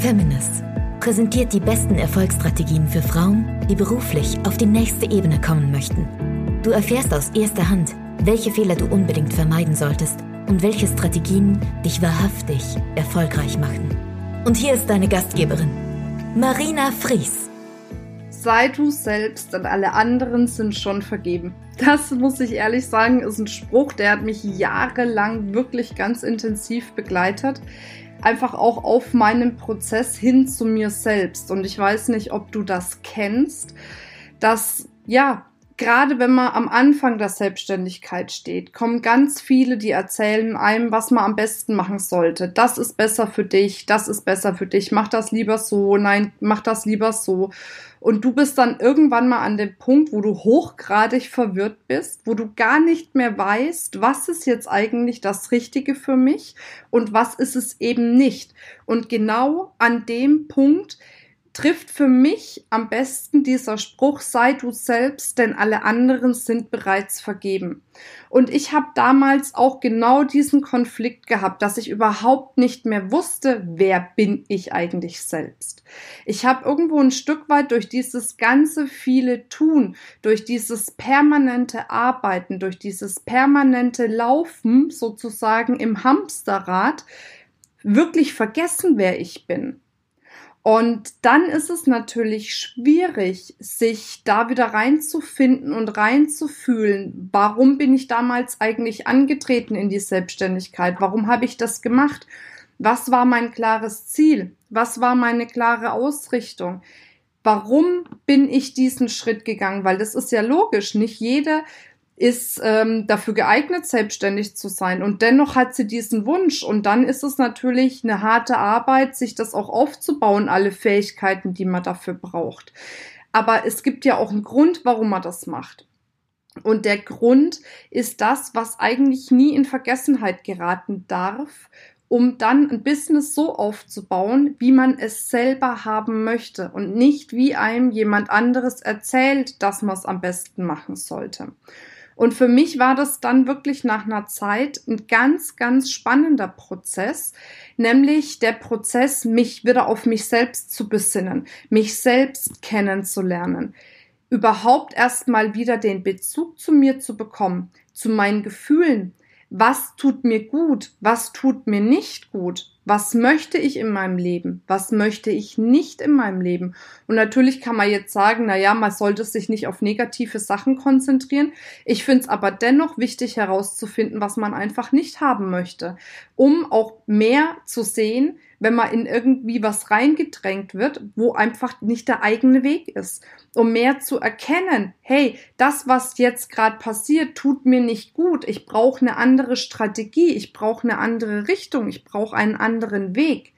Feminist präsentiert die besten Erfolgsstrategien für Frauen, die beruflich auf die nächste Ebene kommen möchten. Du erfährst aus erster Hand, welche Fehler du unbedingt vermeiden solltest und welche Strategien dich wahrhaftig erfolgreich machen. Und hier ist deine Gastgeberin, Marina Fries. Sei du selbst und alle anderen sind schon vergeben. Das muss ich ehrlich sagen, ist ein Spruch, der hat mich jahrelang wirklich ganz intensiv begleitet. Einfach auch auf meinem Prozess hin zu mir selbst. Und ich weiß nicht, ob du das kennst, dass ja, gerade wenn man am Anfang der Selbstständigkeit steht, kommen ganz viele, die erzählen einem, was man am besten machen sollte. Das ist besser für dich, das ist besser für dich, mach das lieber so, nein, mach das lieber so. Und du bist dann irgendwann mal an dem Punkt, wo du hochgradig verwirrt bist, wo du gar nicht mehr weißt, was ist jetzt eigentlich das Richtige für mich und was ist es eben nicht. Und genau an dem Punkt trifft für mich am besten dieser Spruch, sei du selbst, denn alle anderen sind bereits vergeben. Und ich habe damals auch genau diesen Konflikt gehabt, dass ich überhaupt nicht mehr wusste, wer bin ich eigentlich selbst. Ich habe irgendwo ein Stück weit durch dieses ganze viele Tun, durch dieses permanente Arbeiten, durch dieses permanente Laufen sozusagen im Hamsterrad wirklich vergessen, wer ich bin. Und dann ist es natürlich schwierig, sich da wieder reinzufinden und reinzufühlen. Warum bin ich damals eigentlich angetreten in die Selbstständigkeit? Warum habe ich das gemacht? Was war mein klares Ziel? Was war meine klare Ausrichtung? Warum bin ich diesen Schritt gegangen? Weil das ist ja logisch. Nicht jeder ist ähm, dafür geeignet, selbstständig zu sein. Und dennoch hat sie diesen Wunsch. Und dann ist es natürlich eine harte Arbeit, sich das auch aufzubauen, alle Fähigkeiten, die man dafür braucht. Aber es gibt ja auch einen Grund, warum man das macht. Und der Grund ist das, was eigentlich nie in Vergessenheit geraten darf, um dann ein Business so aufzubauen, wie man es selber haben möchte und nicht wie einem jemand anderes erzählt, dass man es am besten machen sollte. Und für mich war das dann wirklich nach einer Zeit ein ganz, ganz spannender Prozess, nämlich der Prozess, mich wieder auf mich selbst zu besinnen, mich selbst kennenzulernen, überhaupt erstmal wieder den Bezug zu mir zu bekommen, zu meinen Gefühlen, was tut mir gut, was tut mir nicht gut, was möchte ich in meinem Leben, was möchte ich nicht in meinem Leben. Und natürlich kann man jetzt sagen, na ja, man sollte sich nicht auf negative Sachen konzentrieren. Ich finde es aber dennoch wichtig herauszufinden, was man einfach nicht haben möchte, um auch mehr zu sehen, wenn man in irgendwie was reingedrängt wird, wo einfach nicht der eigene Weg ist. Um mehr zu erkennen, hey, das, was jetzt gerade passiert, tut mir nicht gut. Ich brauche eine andere Strategie, ich brauche eine andere Richtung, ich brauche einen anderen Weg.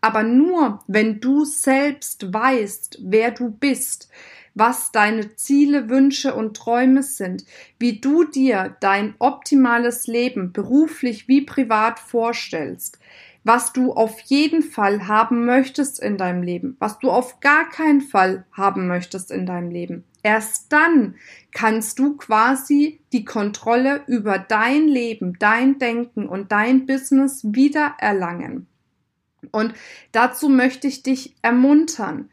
Aber nur, wenn du selbst weißt, wer du bist, was deine Ziele, Wünsche und Träume sind, wie du dir dein optimales Leben beruflich wie privat vorstellst, was du auf jeden Fall haben möchtest in deinem Leben, was du auf gar keinen Fall haben möchtest in deinem Leben. Erst dann kannst du quasi die Kontrolle über dein Leben, dein Denken und dein Business wieder erlangen. Und dazu möchte ich dich ermuntern.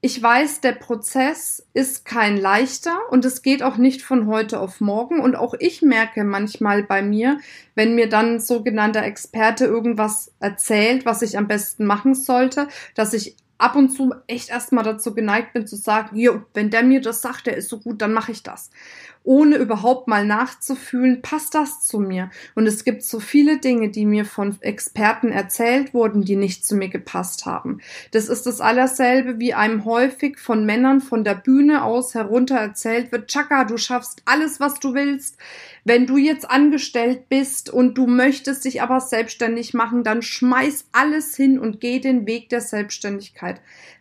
Ich weiß, der Prozess ist kein leichter und es geht auch nicht von heute auf morgen. Und auch ich merke manchmal bei mir, wenn mir dann ein sogenannter Experte irgendwas erzählt, was ich am besten machen sollte, dass ich ab und zu echt erstmal dazu geneigt bin zu sagen, jo, wenn der mir das sagt, der ist so gut, dann mache ich das ohne überhaupt mal nachzufühlen, passt das zu mir? Und es gibt so viele Dinge, die mir von Experten erzählt wurden, die nicht zu mir gepasst haben. Das ist das allerselbe, wie einem häufig von Männern von der Bühne aus herunter erzählt wird, Chaka, du schaffst alles, was du willst. Wenn du jetzt angestellt bist und du möchtest dich aber selbstständig machen, dann schmeiß alles hin und geh den Weg der Selbstständigkeit.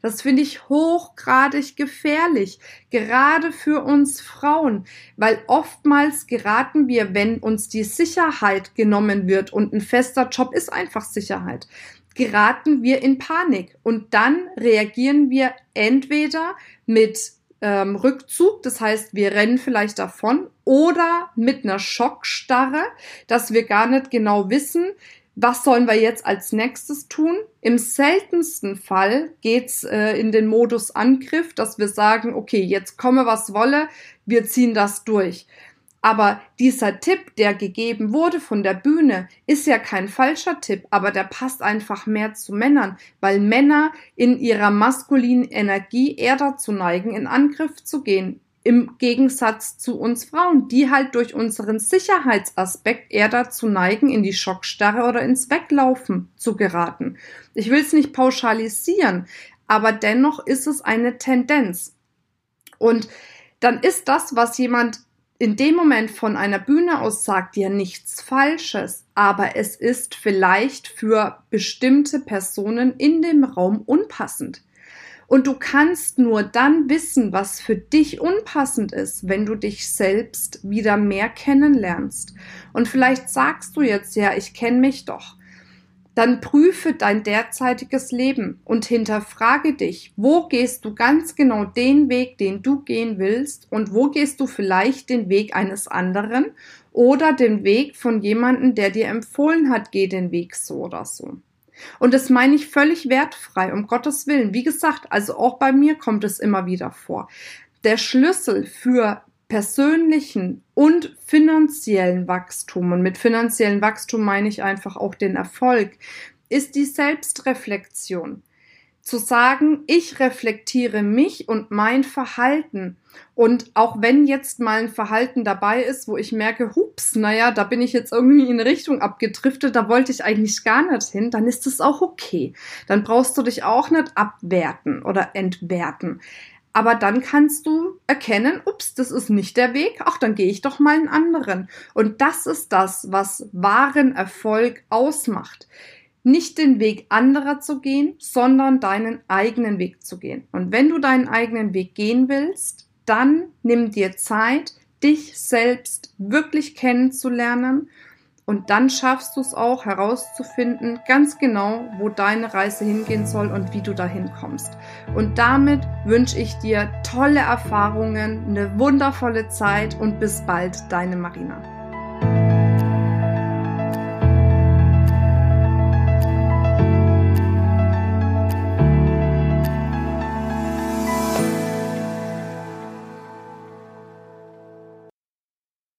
Das finde ich hochgradig gefährlich, gerade für uns Frauen, weil oftmals geraten wir, wenn uns die Sicherheit genommen wird und ein fester Job ist einfach Sicherheit, geraten wir in Panik. Und dann reagieren wir entweder mit ähm, Rückzug, das heißt, wir rennen vielleicht davon, oder mit einer Schockstarre, dass wir gar nicht genau wissen, was sollen wir jetzt als nächstes tun? Im seltensten Fall geht's äh, in den Modus Angriff, dass wir sagen, okay, jetzt komme was wolle, wir ziehen das durch. Aber dieser Tipp, der gegeben wurde von der Bühne, ist ja kein falscher Tipp, aber der passt einfach mehr zu Männern, weil Männer in ihrer maskulinen Energie eher dazu neigen, in Angriff zu gehen, im Gegensatz zu uns Frauen, die halt durch unseren Sicherheitsaspekt eher dazu neigen, in die Schockstarre oder ins Weglaufen zu geraten. Ich will es nicht pauschalisieren, aber dennoch ist es eine Tendenz. Und dann ist das, was jemand in dem Moment von einer Bühne aus sagt, ja nichts Falsches, aber es ist vielleicht für bestimmte Personen in dem Raum unpassend. Und du kannst nur dann wissen, was für dich unpassend ist, wenn du dich selbst wieder mehr kennenlernst. Und vielleicht sagst du jetzt, ja, ich kenne mich doch. Dann prüfe dein derzeitiges Leben und hinterfrage dich, wo gehst du ganz genau den Weg, den du gehen willst und wo gehst du vielleicht den Weg eines anderen oder den Weg von jemandem, der dir empfohlen hat, geh den Weg so oder so. Und das meine ich völlig wertfrei, um Gottes Willen. Wie gesagt, also auch bei mir kommt es immer wieder vor. Der Schlüssel für persönlichen und finanziellen Wachstum, und mit finanziellen Wachstum meine ich einfach auch den Erfolg, ist die Selbstreflexion zu sagen, ich reflektiere mich und mein Verhalten. Und auch wenn jetzt mal ein Verhalten dabei ist, wo ich merke, hups, naja, da bin ich jetzt irgendwie in Richtung abgedriftet, da wollte ich eigentlich gar nicht hin, dann ist es auch okay. Dann brauchst du dich auch nicht abwerten oder entwerten. Aber dann kannst du erkennen, ups, das ist nicht der Weg, ach, dann gehe ich doch mal einen anderen. Und das ist das, was wahren Erfolg ausmacht nicht den Weg anderer zu gehen, sondern deinen eigenen Weg zu gehen. Und wenn du deinen eigenen Weg gehen willst, dann nimm dir Zeit, dich selbst wirklich kennenzulernen und dann schaffst du es auch herauszufinden, ganz genau, wo deine Reise hingehen soll und wie du dahin kommst. Und damit wünsche ich dir tolle Erfahrungen, eine wundervolle Zeit und bis bald, deine Marina.